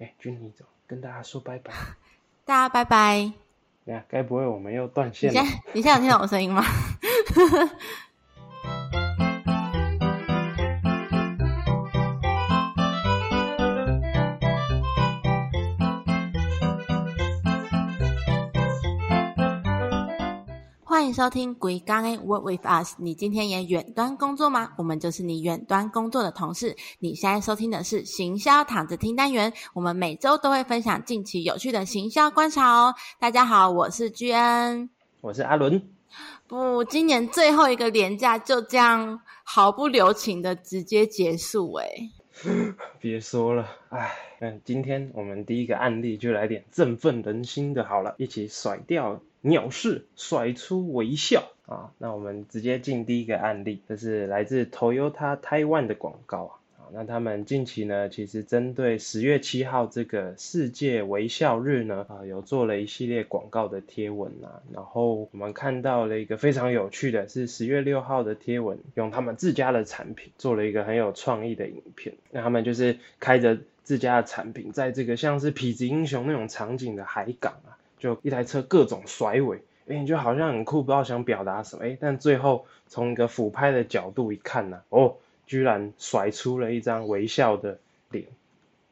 哎，君你走，跟大家说拜拜。大家拜拜。呀，该不会我们又断线了？你现在你现在有听到我声音吗？欢迎收听《鬼刚 A Work with Us》。你今天也远端工作吗？我们就是你远端工作的同事。你现在收听的是行销躺着听单元。我们每周都会分享近期有趣的行销观察哦。大家好，我是居恩，我是阿伦。不，今年最后一个年假就这样毫不留情的直接结束哎。别说了，哎，嗯，今天我们第一个案例就来点振奋人心的，好了，一起甩掉。鸟事甩出微笑啊！那我们直接进第一个案例，这是来自 Toyota Taiwan 的广告啊。那他们近期呢，其实针对十月七号这个世界微笑日呢，啊，有做了一系列广告的贴文啊。然后我们看到了一个非常有趣的，是十月六号的贴文，用他们自家的产品做了一个很有创意的影片。那他们就是开着自家的产品，在这个像是痞子英雄那种场景的海港。就一台车各种甩尾，哎，你就好像很酷，不知道想表达什么，哎，但最后从一个俯拍的角度一看呢，哦，居然甩出了一张微笑的脸，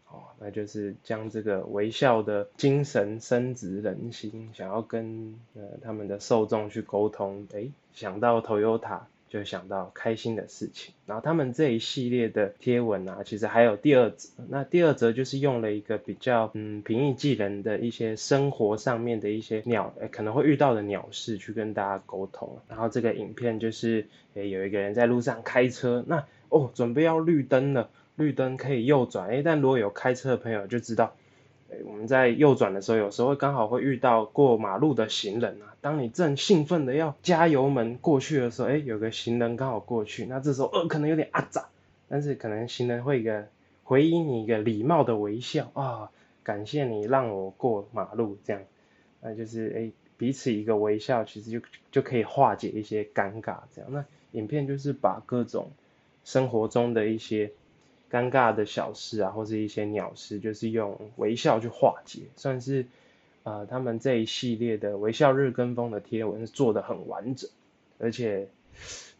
哦，那就是将这个微笑的精神深植人心，想要跟呃他们的受众去沟通，哎，想到 Toyota。就想到开心的事情，然后他们这一系列的贴文啊，其实还有第二则。那第二则就是用了一个比较嗯平易近人的一些生活上面的一些鸟可能会遇到的鸟事去跟大家沟通。然后这个影片就是诶有一个人在路上开车，那哦准备要绿灯了，绿灯可以右转诶，但如果有开车的朋友就知道。我们在右转的时候，有时候会刚好会遇到过马路的行人啊。当你正兴奋的要加油门过去的时候，哎，有个行人刚好过去，那这时候呃可能有点阿杂，但是可能行人会一个回应你一个礼貌的微笑啊，感谢你让我过马路这样，那就是哎彼此一个微笑，其实就就可以化解一些尴尬这样。那影片就是把各种生活中的一些。尴尬的小事啊，或是一些鸟事，就是用微笑去化解，算是呃他们这一系列的微笑日跟风的贴文是做的很完整，而且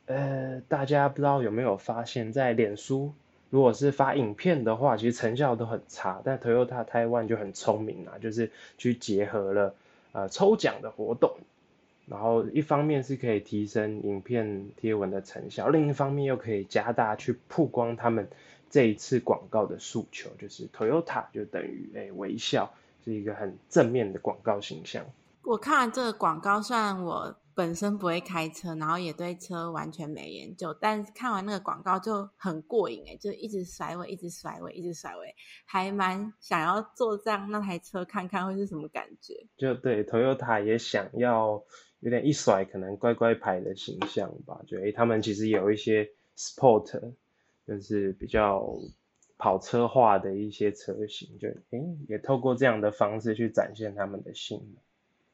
呃大家不知道有没有发现，在脸书如果是发影片的话，其实成效都很差，但 Toyota Taiwan 就很聪明啊，就是去结合了呃抽奖的活动，然后一方面是可以提升影片贴文的成效，另一方面又可以加大去曝光他们。这一次广告的诉求就是 Toyota 就等于诶微笑是一个很正面的广告形象。我看完这个广告，虽然我本身不会开车，然后也对车完全没研究，但看完那个广告就很过瘾诶，就一直甩尾，一直甩尾，一直甩尾，还蛮想要坐这样那台车看看会是什么感觉。就对 Toyota 也想要有点一甩可能乖乖牌的形象吧，就诶他们其实有一些 Sport。就是比较跑车化的一些车型，就诶也透过这样的方式去展现他们的性能。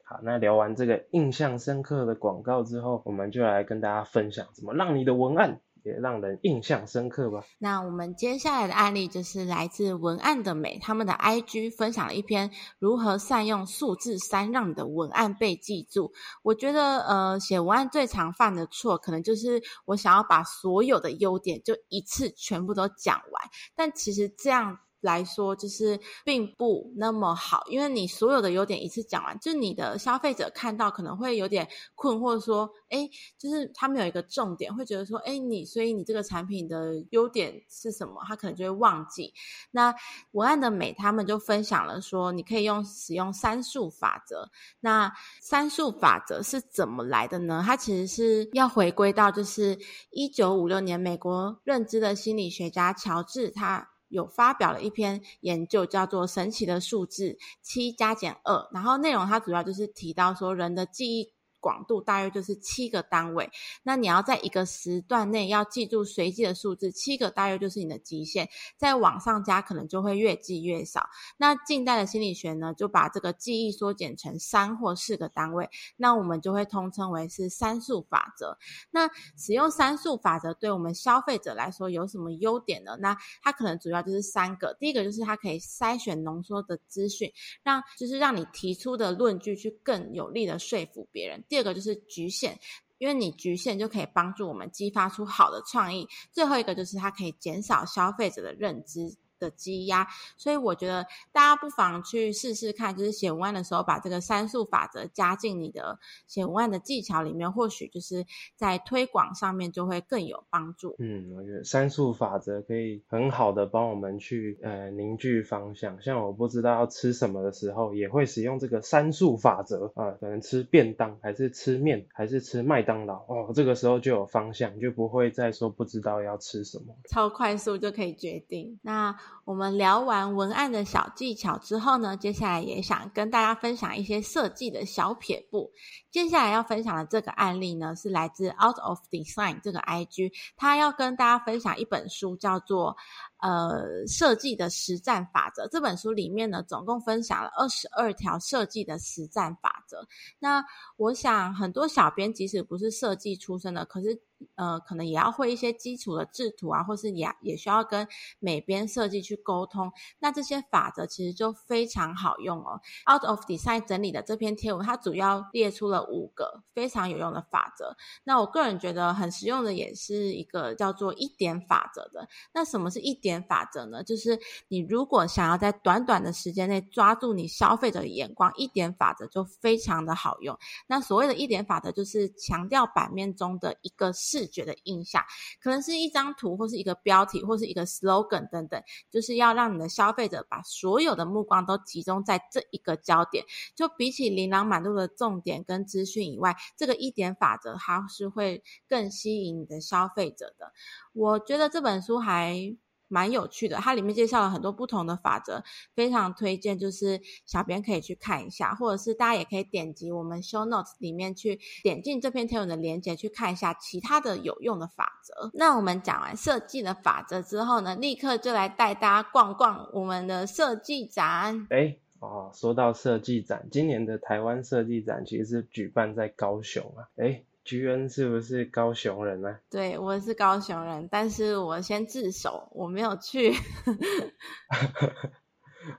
好，那聊完这个印象深刻的广告之后，我们就来跟大家分享怎么让你的文案。也让人印象深刻吧。那我们接下来的案例就是来自文案的美，他们的 IG 分享了一篇如何善用数字三让你的文案被记住。我觉得，呃，写文案最常犯的错，可能就是我想要把所有的优点就一次全部都讲完，但其实这样。来说就是并不那么好，因为你所有的优点一次讲完，就你的消费者看到可能会有点困惑，说，哎，就是他们有一个重点，会觉得说，哎，你所以你这个产品的优点是什么？他可能就会忘记。那文案的美，他们就分享了说，你可以用使用三数法则。那三数法则是怎么来的呢？它其实是要回归到就是一九五六年美国认知的心理学家乔治他。有发表了一篇研究，叫做《神奇的数字七加减二》，然后内容它主要就是提到说，人的记忆广度大约就是七个单位。那你要在一个时段内要记住随机的数字，七个大约就是你的极限。再往上加，可能就会越记越少。那近代的心理学呢，就把这个记忆缩减成三或四个单位，那我们就会通称为是三数法则。那使用三数法则对我们消费者来说有什么优点呢？那它可能主要就是三个。第一个就是它可以筛选浓缩的资讯，让就是让你提出的论据去更有力的说服别人。第二个就是局限，因为你局限就可以帮助我们激发出好的创意。最后一个就是它可以减少消费者的认知。的积压，所以我觉得大家不妨去试试看，就是写文案的时候把这个三数法则加进你的写文案的技巧里面，或许就是在推广上面就会更有帮助。嗯，我觉得三数法则可以很好的帮我们去呃凝聚方向。像我不知道要吃什么的时候，也会使用这个三数法则啊，可能吃便当还是吃面还是吃麦当劳哦，这个时候就有方向，就不会再说不知道要吃什么，超快速就可以决定。那我们聊完文案的小技巧之后呢，接下来也想跟大家分享一些设计的小撇步。接下来要分享的这个案例呢，是来自 Out of Design 这个 IG，他要跟大家分享一本书，叫做。呃，设计的实战法则这本书里面呢，总共分享了二十二条设计的实战法则。那我想，很多小编即使不是设计出身的，可是呃，可能也要会一些基础的制图啊，或是也也需要跟美编设计去沟通。那这些法则其实就非常好用哦。Out of Design 整理的这篇贴文，它主要列出了五个非常有用的法则。那我个人觉得很实用的，也是一个叫做一点法则的。那什么是一？点法则呢，就是你如果想要在短短的时间内抓住你消费者的眼光，一点法则就非常的好用。那所谓的一点法则，就是强调版面中的一个视觉的印象，可能是一张图，或是一个标题，或是一个 slogan 等等，就是要让你的消费者把所有的目光都集中在这一个焦点。就比起琳琅满目的重点跟资讯以外，这个一点法则它是会更吸引你的消费者的。我觉得这本书还。蛮有趣的，它里面介绍了很多不同的法则，非常推荐，就是小编可以去看一下，或者是大家也可以点击我们 show notes 里面去点进这篇贴文的链接去看一下其他的有用的法则。那我们讲完设计的法则之后呢，立刻就来带大家逛逛我们的设计展。哎，哦，说到设计展，今年的台湾设计展其实是举办在高雄啊，哎。居恩是不是高雄人呢？对，我是高雄人，但是我先自首，我没有去。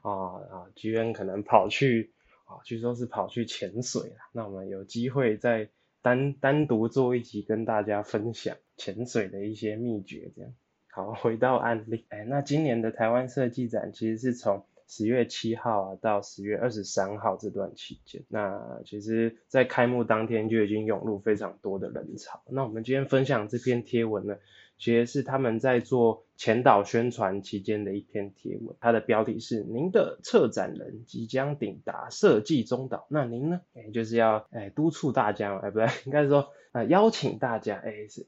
哦啊，居恩可能跑去啊，据说是跑去潜水了。那我们有机会再单单独做一集，跟大家分享潜水的一些秘诀。这样，好，回到案例，哎，那今年的台湾设计展其实是从。十月七号啊到十月二十三号这段期间，那其实，在开幕当天就已经涌入非常多的人潮。那我们今天分享这篇贴文呢，其实是他们在做前导宣传期间的一篇贴文，它的标题是“您的策展人即将抵达设计中岛”。那您呢？哎，就是要哎督促大家，哎，不对，应该是说呃邀请大家，哎是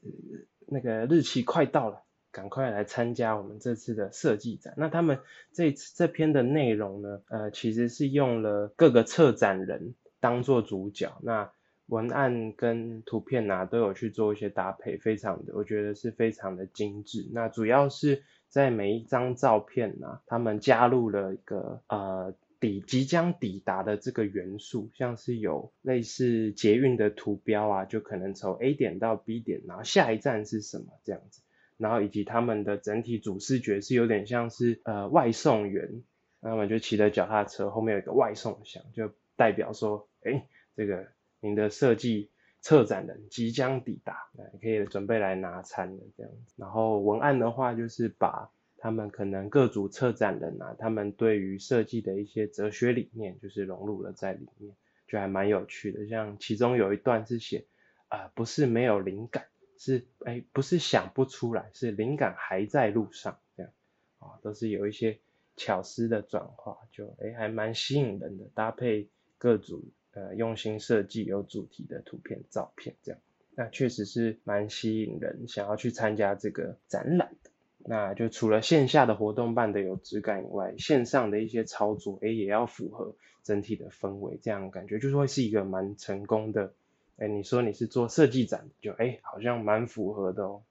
那个日期快到了。赶快来参加我们这次的设计展。那他们这次这篇的内容呢，呃，其实是用了各个策展人当做主角，那文案跟图片呐都有去做一些搭配，非常的，我觉得是非常的精致。那主要是在每一张照片呐，他们加入了一个呃抵即将抵达的这个元素，像是有类似捷运的图标啊，就可能从 A 点到 B 点，然后下一站是什么这样子。然后以及他们的整体主视觉是有点像是呃外送员，那么就骑着脚踏车，后面有一个外送箱，就代表说，哎，这个您的设计策展人即将抵达，可以准备来拿餐了这样子。然后文案的话，就是把他们可能各组策展人啊，他们对于设计的一些哲学理念，就是融入了在里面，就还蛮有趣的。像其中有一段是写，啊，不是没有灵感。是哎，不是想不出来，是灵感还在路上，这样啊，都是有一些巧思的转化，就哎还蛮吸引人的，搭配各组呃用心设计有主题的图片照片，这样那确实是蛮吸引人，想要去参加这个展览的。那就除了线下的活动办的有质感以外，线上的一些操作哎也要符合整体的氛围，这样感觉就是会是一个蛮成功的。哎，你说你是做设计展，就哎好像蛮符合的哦，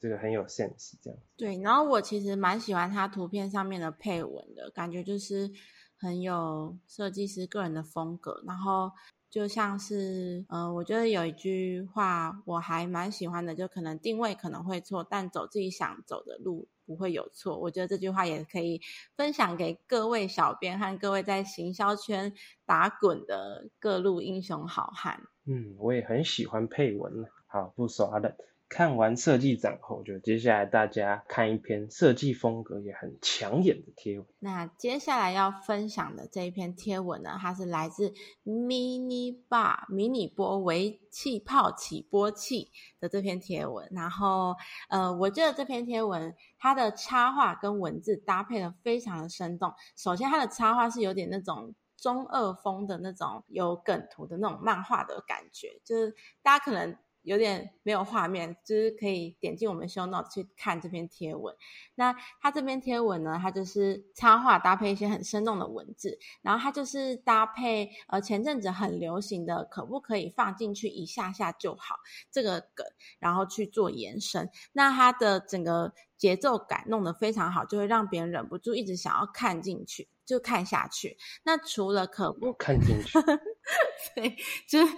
这个很有 sense 这样。对，然后我其实蛮喜欢它图片上面的配文的感觉，就是很有设计师个人的风格，然后。就像是，呃，我觉得有一句话我还蛮喜欢的，就可能定位可能会错，但走自己想走的路不会有错。我觉得这句话也可以分享给各位小编和各位在行销圈打滚的各路英雄好汉。嗯，我也很喜欢配文好，不耍了。看完设计展后，就接下来大家看一篇设计风格也很抢眼的贴文。那接下来要分享的这一篇贴文呢，它是来自 Mini Bar 迷你波微气泡起波器的这篇贴文。然后，呃，我觉得这篇贴文它的插画跟文字搭配的非常的生动。首先，它的插画是有点那种中二风的那种有梗图的那种漫画的感觉，就是大家可能。有点没有画面，就是可以点进我们 show note 去看这篇贴文。那它这篇贴文呢，它就是插画搭配一些很生动的文字，然后它就是搭配呃前阵子很流行的可不可以放进去一下下就好这个梗，然后去做延伸。那它的整个节奏感弄得非常好，就会让别人忍不住一直想要看进去，就看下去。那除了可不看进去，对，就是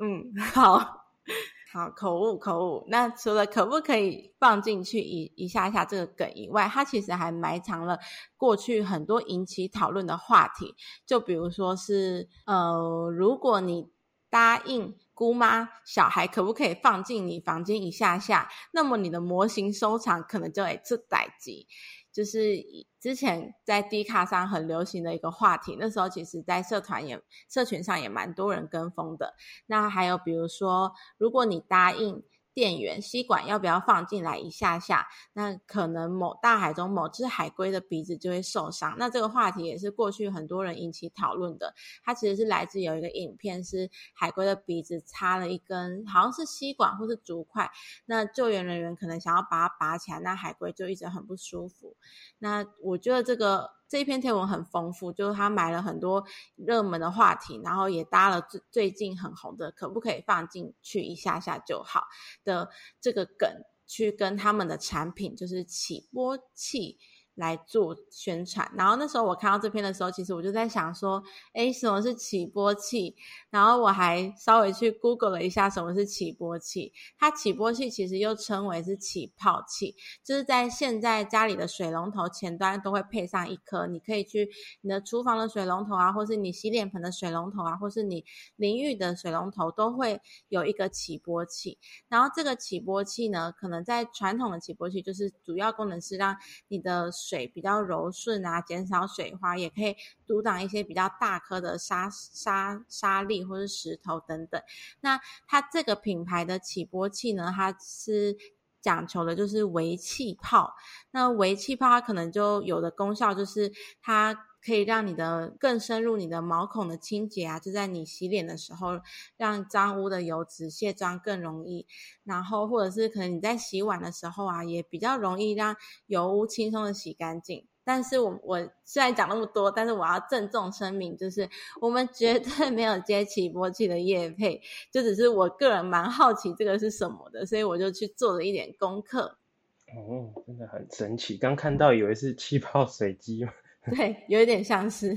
嗯好。好，口误口误。那除了可不可以放进去一一下下这个梗以外，它其实还埋藏了过去很多引起讨论的话题。就比如说是，呃，如果你答应姑妈小孩可不可以放进你房间一下下，那么你的模型收藏可能就会出歹机。就是之前在 D 卡上很流行的一个话题，那时候其实，在社团也社群上也蛮多人跟风的。那还有比如说，如果你答应。电源吸管要不要放进来一下下？那可能某大海中某只海龟的鼻子就会受伤。那这个话题也是过去很多人引起讨论的。它其实是来自有一个影片，是海龟的鼻子插了一根好像是吸管或是竹筷。那救援人员可能想要把它拔起来，那海龟就一直很不舒服。那我觉得这个。这一篇贴文很丰富，就是他买了很多热门的话题，然后也搭了最最近很红的，可不可以放进去一下下就好的这个梗，去跟他们的产品就是起波器。来做宣传，然后那时候我看到这篇的时候，其实我就在想说，哎，什么是起波器？然后我还稍微去 Google 了一下什么是起波器。它起波器其实又称为是起泡器，就是在现在家里的水龙头前端都会配上一颗，你可以去你的厨房的水龙头啊，或是你洗脸盆的水龙头啊，或是你淋浴的水龙头都会有一个起波器。然后这个起波器呢，可能在传统的起波器就是主要功能是让你的水比较柔顺啊，减少水花，也可以阻挡一些比较大颗的沙沙沙粒或者石头等等。那它这个品牌的起波器呢，它是讲求的就是微气泡。那微气泡它可能就有的功效就是它。可以让你的更深入你的毛孔的清洁啊，就在你洗脸的时候，让脏污的油脂卸妆更容易。然后或者是可能你在洗碗的时候啊，也比较容易让油污轻松的洗干净。但是我我虽然讲那么多，但是我要郑重声明，就是我们绝对没有接起波器的叶配，就只是我个人蛮好奇这个是什么的，所以我就去做了一点功课。哦，真的很神奇，刚看到以为是气泡水机。对，有一点像是。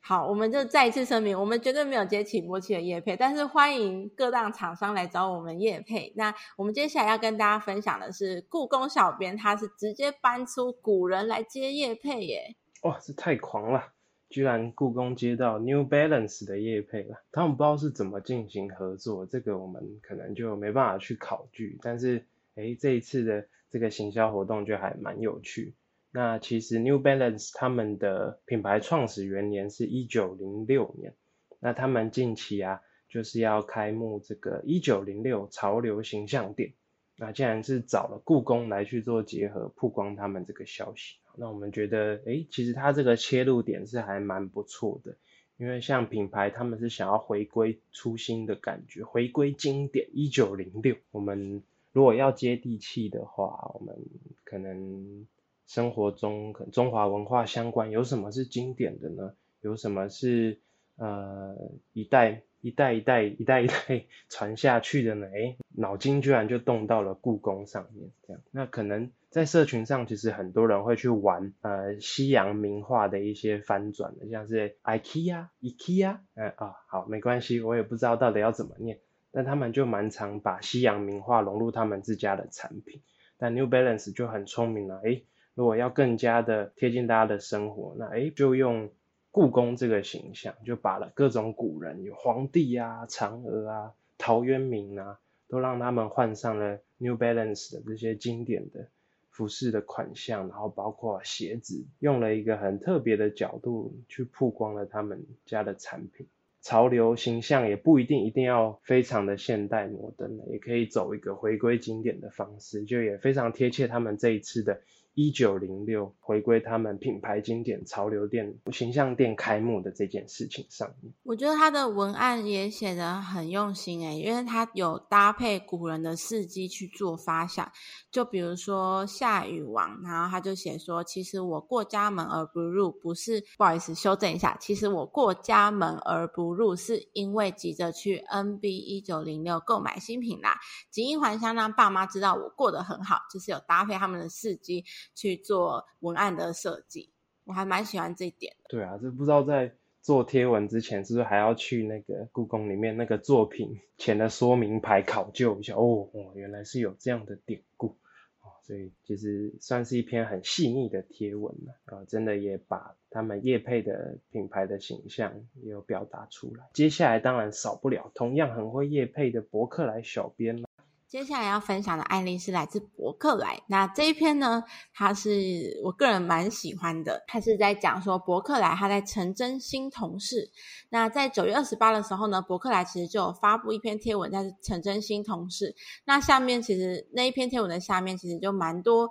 好，我们就再一次声明，我们绝对没有接起波器的叶配，但是欢迎各大厂商来找我们叶配。那我们接下来要跟大家分享的是，故宫小编他是直接搬出古人来接叶配耶！哇，这太狂了，居然故宫接到 New Balance 的叶配了。他们不知道是怎么进行合作，这个我们可能就没办法去考据。但是，哎，这一次的这个行销活动就还蛮有趣。那其实 New Balance 他们的品牌创始元年是一九零六年，那他们近期啊就是要开幕这个一九零六潮流形象店，那竟然是找了故宫来去做结合曝光他们这个消息，那我们觉得诶其实它这个切入点是还蛮不错的，因为像品牌他们是想要回归初心的感觉，回归经典一九零六，我们如果要接地气的话，我们可能。生活中跟中华文化相关有什么是经典的呢？有什么是呃一代一代一代一代一代 传下去的呢，诶，脑筋居然就动到了故宫上面，这样，那可能在社群上，其实很多人会去玩呃西洋名画的一些翻转的，像是 IKEA、IKEA，呃啊好没关系，我也不知道到底要怎么念，但他们就蛮常把西洋名画融入他们自家的产品，但 New Balance 就很聪明了，诶，如果要更加的贴近大家的生活，那诶就用。故宫这个形象，就把了各种古人，有皇帝啊、嫦娥啊、陶渊明啊，都让他们换上了 New Balance 的这些经典的服饰的款项，然后包括鞋子，用了一个很特别的角度去曝光了他们家的产品。潮流形象也不一定一定要非常的现代摩登的，也可以走一个回归经典的方式，就也非常贴切他们这一次的。一九零六回归他们品牌经典潮流店形象店开幕的这件事情上面，我觉得他的文案也写得很用心诶，因为他有搭配古人的事迹去做发想，就比如说夏禹王，然后他就写说，其实我过家门而不入，不是不好意思修正一下，其实我过家门而不入，是因为急着去 NB 一九零六购买新品啦，锦衣还乡让爸妈知道我过得很好，就是有搭配他们的事迹。去做文案的设计，我还蛮喜欢这一点。对啊，这不知道在做贴文之前，是不是还要去那个故宫里面那个作品前的说明牌考究一下？哦哦，原来是有这样的典故哦，所以其实算是一篇很细腻的贴文了啊，真的也把他们叶配的品牌的形象也有表达出来。接下来当然少不了同样很会叶配的博客来小编了。接下来要分享的案例是来自博客来，那这一篇呢，它是我个人蛮喜欢的，它是在讲说博客来他在成真新同事。那在九月二十八的时候呢，博客来其实就有发布一篇贴文在成真新同事。那下面其实那一篇贴文的下面其实就蛮多。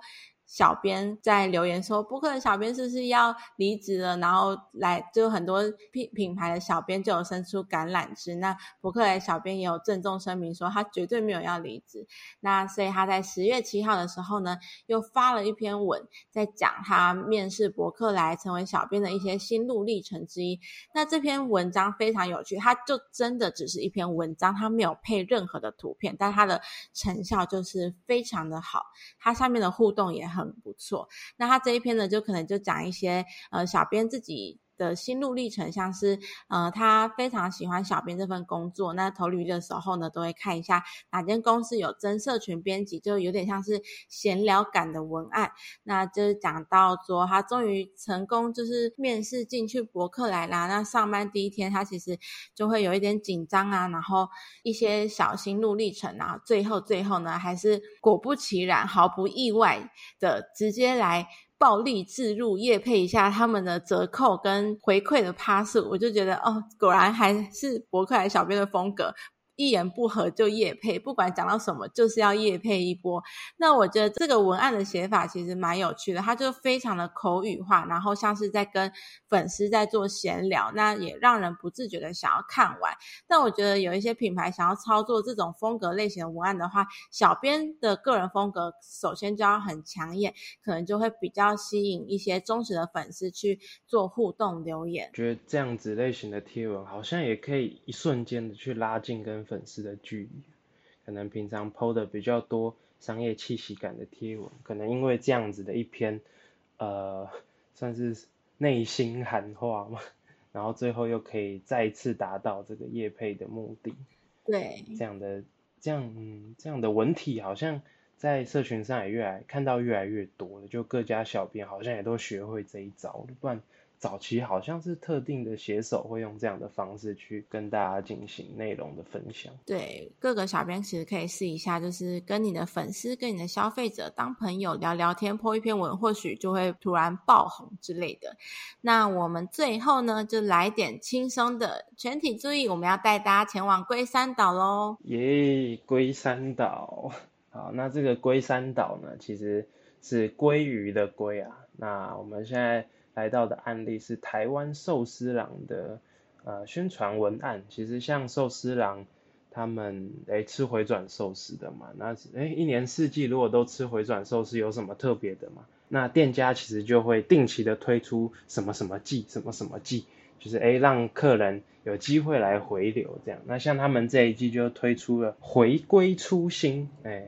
小编在留言说：“博客的小编是不是要离职了？”然后来就很多品品牌的小编就有伸出橄榄枝。那博客来小编也有郑重声明说，他绝对没有要离职。那所以他在十月七号的时候呢，又发了一篇文，在讲他面试博客来成为小编的一些心路历程之一。那这篇文章非常有趣，它就真的只是一篇文章，它没有配任何的图片，但它的成效就是非常的好。它上面的互动也很。很不错，那他这一篇呢，就可能就讲一些呃，小编自己。的心路历程，像是呃，他非常喜欢小编这份工作。那投履历的时候呢，都会看一下哪间公司有真社群编辑，就有点像是闲聊感的文案。那就是讲到说，他终于成功，就是面试进去博客来啦。那上班第一天，他其实就会有一点紧张啊，然后一些小心路历程啊。最后最后呢，还是果不其然，毫不意外的直接来。暴力置入业配一下他们的折扣跟回馈的趴数，我就觉得哦，果然还是博客来小编的风格。一言不合就夜配，不管讲到什么，就是要夜配一波。那我觉得这个文案的写法其实蛮有趣的，它就非常的口语化，然后像是在跟粉丝在做闲聊，那也让人不自觉的想要看完。但我觉得有一些品牌想要操作这种风格类型的文案的话，小编的个人风格首先就要很抢眼，可能就会比较吸引一些忠实的粉丝去做互动留言。觉得这样子类型的贴文好像也可以一瞬间的去拉近跟粉丝的距离，可能平常 PO 的比较多商业气息感的贴文，可能因为这样子的一篇，呃，算是内心喊话嘛，然后最后又可以再次达到这个业配的目的。对，这样的这样嗯这样的文体好像在社群上也越来看到越来越多了，就各家小编好像也都学会这一招了，不然。早期好像是特定的写手会用这样的方式去跟大家进行内容的分享。对，各个小编其实可以试一下，就是跟你的粉丝、跟你的消费者当朋友聊聊天，播一篇文，或许就会突然爆红之类的。那我们最后呢，就来点轻松的，全体注意，我们要带大家前往龟山岛喽！耶，龟山岛。好，那这个龟山岛呢，其实是鲑鱼的龟啊。那我们现在。来到的案例是台湾寿司郎的呃宣传文案，其实像寿司郎他们诶吃回转寿司的嘛，那诶一年四季如果都吃回转寿司有什么特别的嘛？那店家其实就会定期的推出什么什么季，什么什么季，就是诶让客人有机会来回流这样。那像他们这一季就推出了回归初心，哎，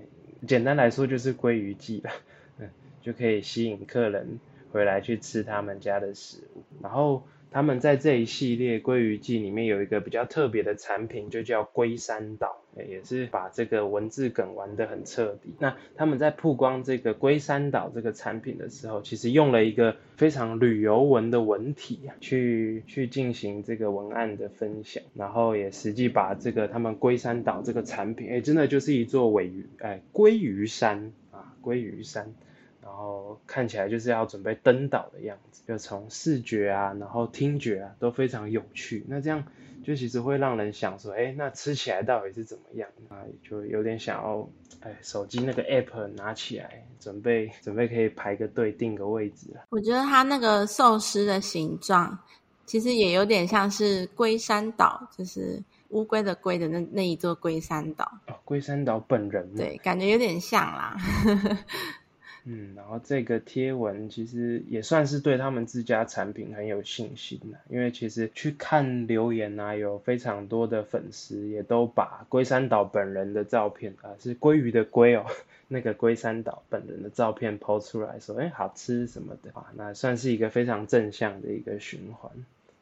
简单来说就是鲑鱼季了，嗯，就可以吸引客人回来去吃他们家的食物，然后。他们在这一系列鲑鱼季里面有一个比较特别的产品，就叫龟山岛，也是把这个文字梗玩得很彻底。那他们在曝光这个龟山岛这个产品的时候，其实用了一个非常旅游文的文体去去进行这个文案的分享，然后也实际把这个他们龟山岛这个产品，哎，真的就是一座尾鱼，哎，鲑鱼山啊，鲑鱼山。然后看起来就是要准备登岛的样子，就从视觉啊，然后听觉啊都非常有趣。那这样就其实会让人想说，哎，那吃起来到底是怎么样？啊，就有点想要，哎，手机那个 app 拿起来，准备准备可以排个队定个位置了。我觉得它那个寿司的形状，其实也有点像是龟山岛，就是乌龟的龟的那那一座龟山岛。哦，龟山岛本人。对，感觉有点像啦。嗯，然后这个贴文其实也算是对他们自家产品很有信心的，因为其实去看留言啊，有非常多的粉丝也都把龟山岛本人的照片啊，是鲑鱼的鲑哦，那个龟山岛本人的照片抛出来说，哎，好吃什么的啊，那算是一个非常正向的一个循环。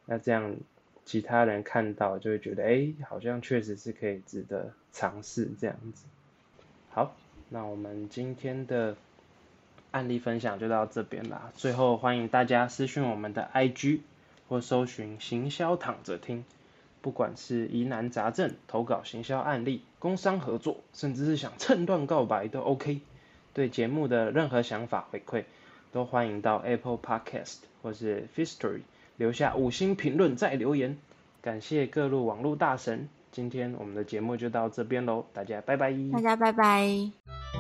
那这样其他人看到就会觉得，哎，好像确实是可以值得尝试这样子。好，那我们今天的。案例分享就到这边啦。最后欢迎大家私讯我们的 IG 或搜寻行销躺着听，不管是疑难杂症、投稿行销案例、工商合作，甚至是想趁乱告白都 OK。对节目的任何想法回馈，都欢迎到 Apple Podcast 或是 History 留下五星评论再留言。感谢各路网络大神，今天我们的节目就到这边喽，大家拜拜。大家拜拜。